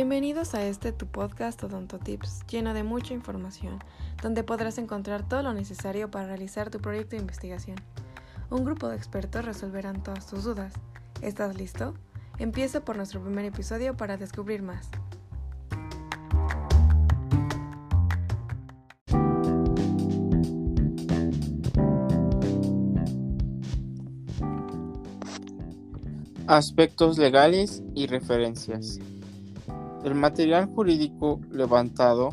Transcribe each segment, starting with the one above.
Bienvenidos a este tu podcast Odonto Tips, lleno de mucha información, donde podrás encontrar todo lo necesario para realizar tu proyecto de investigación. Un grupo de expertos resolverán todas tus dudas. ¿Estás listo? Empieza por nuestro primer episodio para descubrir más. Aspectos legales y referencias. El material jurídico levantado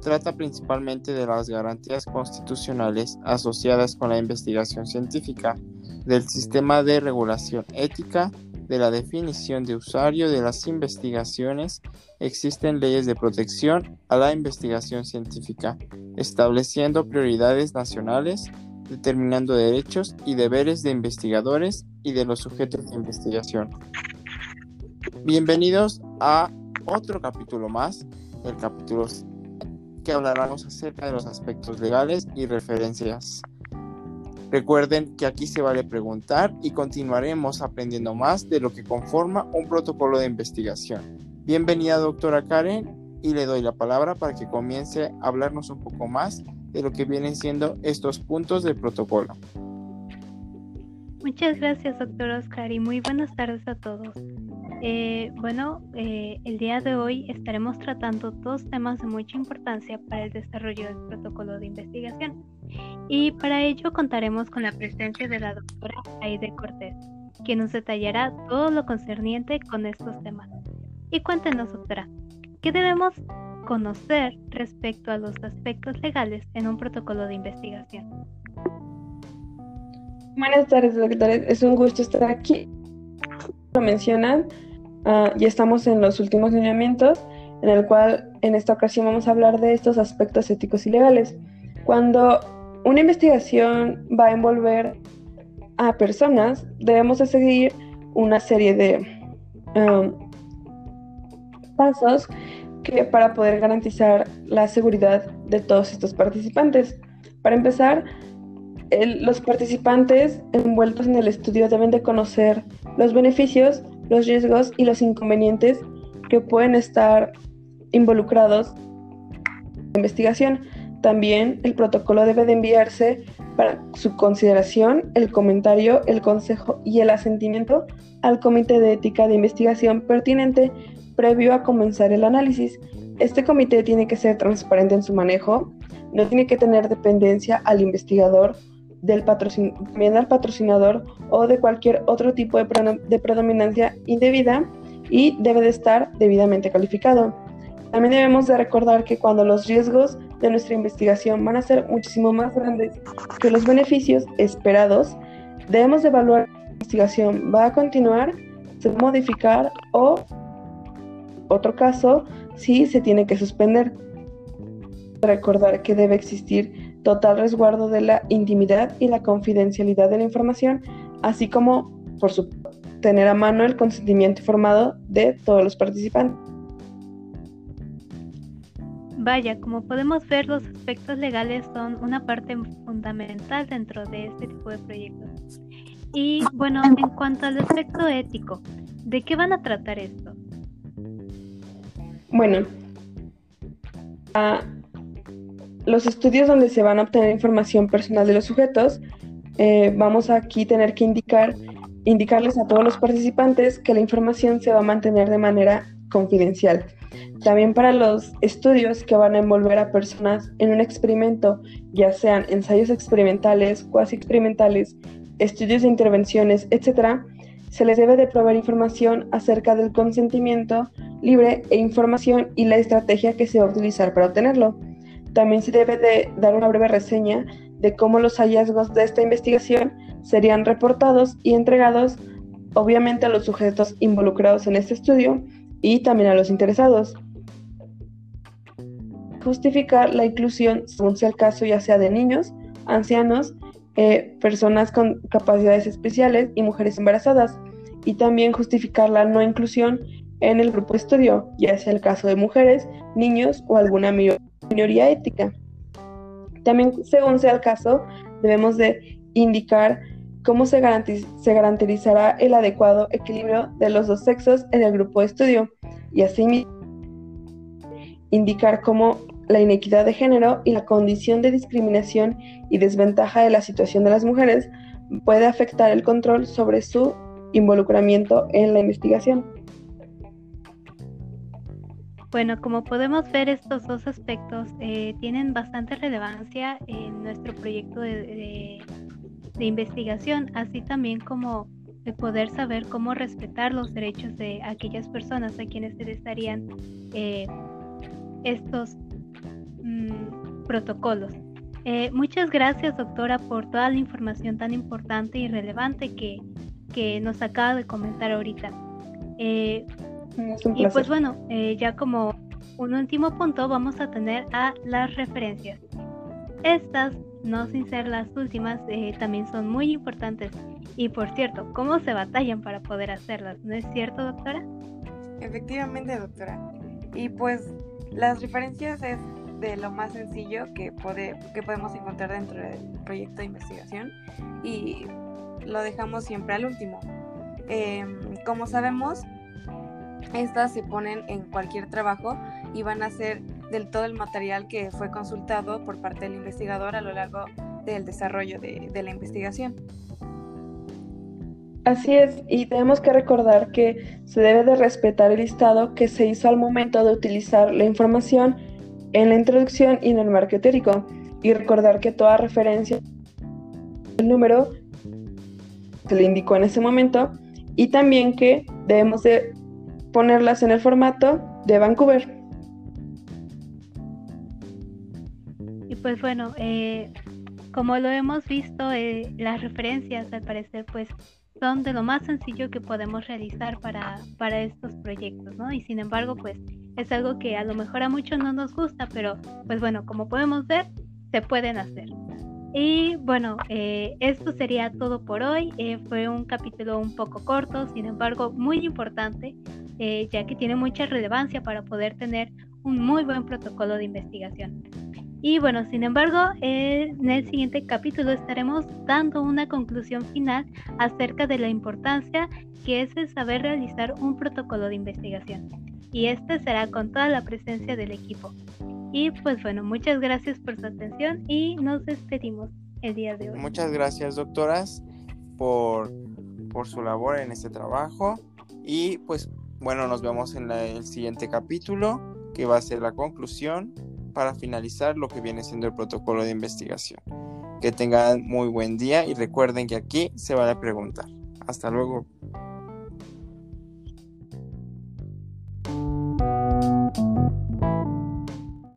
trata principalmente de las garantías constitucionales asociadas con la investigación científica, del sistema de regulación ética, de la definición de usuario de las investigaciones, existen leyes de protección a la investigación científica, estableciendo prioridades nacionales, determinando derechos y deberes de investigadores y de los sujetos de investigación. Bienvenidos a otro capítulo más, el capítulo que hablaremos acerca de los aspectos legales y referencias. Recuerden que aquí se vale preguntar y continuaremos aprendiendo más de lo que conforma un protocolo de investigación. Bienvenida doctora Karen y le doy la palabra para que comience a hablarnos un poco más de lo que vienen siendo estos puntos del protocolo. Muchas gracias, doctor Oscar, y muy buenas tardes a todos. Eh, bueno, eh, el día de hoy estaremos tratando dos temas de mucha importancia para el desarrollo del protocolo de investigación. Y para ello contaremos con la presencia de la doctora Aide Cortés, quien nos detallará todo lo concerniente con estos temas. Y cuéntenos, doctora, ¿qué debemos conocer respecto a los aspectos legales en un protocolo de investigación? Buenas tardes, doctores. Es un gusto estar aquí. Lo mencionan, uh, ya estamos en los últimos lineamientos, en el cual en esta ocasión vamos a hablar de estos aspectos éticos y legales. Cuando una investigación va a envolver a personas, debemos de seguir una serie de pasos que para poder garantizar la seguridad de todos estos participantes. Para empezar, los participantes envueltos en el estudio deben de conocer los beneficios, los riesgos y los inconvenientes que pueden estar involucrados en la investigación. También el protocolo debe de enviarse para su consideración, el comentario, el consejo y el asentimiento al comité de ética de investigación pertinente previo a comenzar el análisis. Este comité tiene que ser transparente en su manejo, no tiene que tener dependencia al investigador del al patrocinador o de cualquier otro tipo de, de predominancia indebida y debe de estar debidamente calificado. También debemos de recordar que cuando los riesgos de nuestra investigación van a ser muchísimo más grandes que los beneficios esperados, debemos de evaluar si la investigación va a continuar, se va a modificar o, otro caso, si se tiene que suspender. Recordar que debe existir total resguardo de la intimidad y la confidencialidad de la información, así como, por su tener a mano el consentimiento informado de todos los participantes. Vaya, como podemos ver, los aspectos legales son una parte fundamental dentro de este tipo de proyectos. Y bueno, en cuanto al aspecto ético, ¿de qué van a tratar esto? Bueno, los estudios donde se van a obtener información personal de los sujetos, eh, vamos aquí tener que indicar, indicarles a todos los participantes que la información se va a mantener de manera confidencial. También para los estudios que van a envolver a personas en un experimento, ya sean ensayos experimentales, cuasi experimentales, estudios de intervenciones, etc., se les debe de proveer información acerca del consentimiento libre e información y la estrategia que se va a utilizar para obtenerlo. También se debe de dar una breve reseña de cómo los hallazgos de esta investigación serían reportados y entregados obviamente a los sujetos involucrados en este estudio y también a los interesados. Justificar la inclusión, según sea el caso, ya sea de niños, ancianos, eh, personas con capacidades especiales y mujeres embarazadas. Y también justificar la no inclusión en el grupo de estudio, ya sea el caso de mujeres, niños o alguna minoría ética. También, según sea el caso, debemos de indicar cómo se, se garantizará el adecuado equilibrio de los dos sexos en el grupo de estudio y así indicar cómo la inequidad de género y la condición de discriminación y desventaja de la situación de las mujeres puede afectar el control sobre su involucramiento en la investigación. Bueno, como podemos ver, estos dos aspectos eh, tienen bastante relevancia en nuestro proyecto de, investigación, así también como de poder saber cómo respetar los derechos de aquellas personas a quienes se les darían eh, estos mm, protocolos. Eh, muchas gracias, doctora, por toda la información tan importante y relevante que, que nos acaba de comentar ahorita. Y pues bueno, ya como un último punto vamos a tener a las referencias. Estas, no sin ser las últimas, eh, también son muy importantes. Y por cierto, ¿cómo se batallan para poder hacerlas? ¿No es cierto, doctora? Efectivamente, doctora. Y pues las referencias es de lo más sencillo que, puede, que podemos encontrar dentro del proyecto de investigación y lo dejamos siempre al último. Em, como sabemos, estas se ponen en cualquier trabajo y van a ser del todo el material que fue consultado por parte del investigador a lo largo del desarrollo de, la investigación. Así es, y tenemos que recordar que se debe de respetar el listado que se hizo al momento de utilizar la información en la introducción y en el marco teórico, y recordar que toda referencia el número se le indicó en ese momento, y también que debemos de ponerlas en el formato de Vancouver. Y pues bueno, eh, como lo hemos visto, eh, las referencias al parecer pues son de lo más sencillo que podemos realizar para, para estos proyectos, ¿no? Y sin embargo pues es algo que a lo mejor a muchos no nos gusta, pero pues bueno, como podemos ver, se pueden hacer. Y bueno, eh, esto sería todo por hoy. fue un capítulo un poco corto, sin embargo muy importante, eh, ya que tiene mucha relevancia para poder tener un muy buen protocolo de investigación. Y bueno, sin embargo, en el siguiente capítulo estaremos dando una conclusión final acerca de la importancia que es el saber realizar un protocolo de investigación. Y este será con toda la presencia del equipo. Y pues bueno, muchas gracias por su atención y nos despedimos el día de hoy. Muchas gracias, doctoras, por, por su labor en este trabajo. Y pues bueno, nos vemos en el siguiente capítulo, que va a ser la conclusión para finalizar lo que viene siendo el protocolo de investigación. Que tengan muy buen día y recuerden que aquí se va a preguntar. Hasta luego.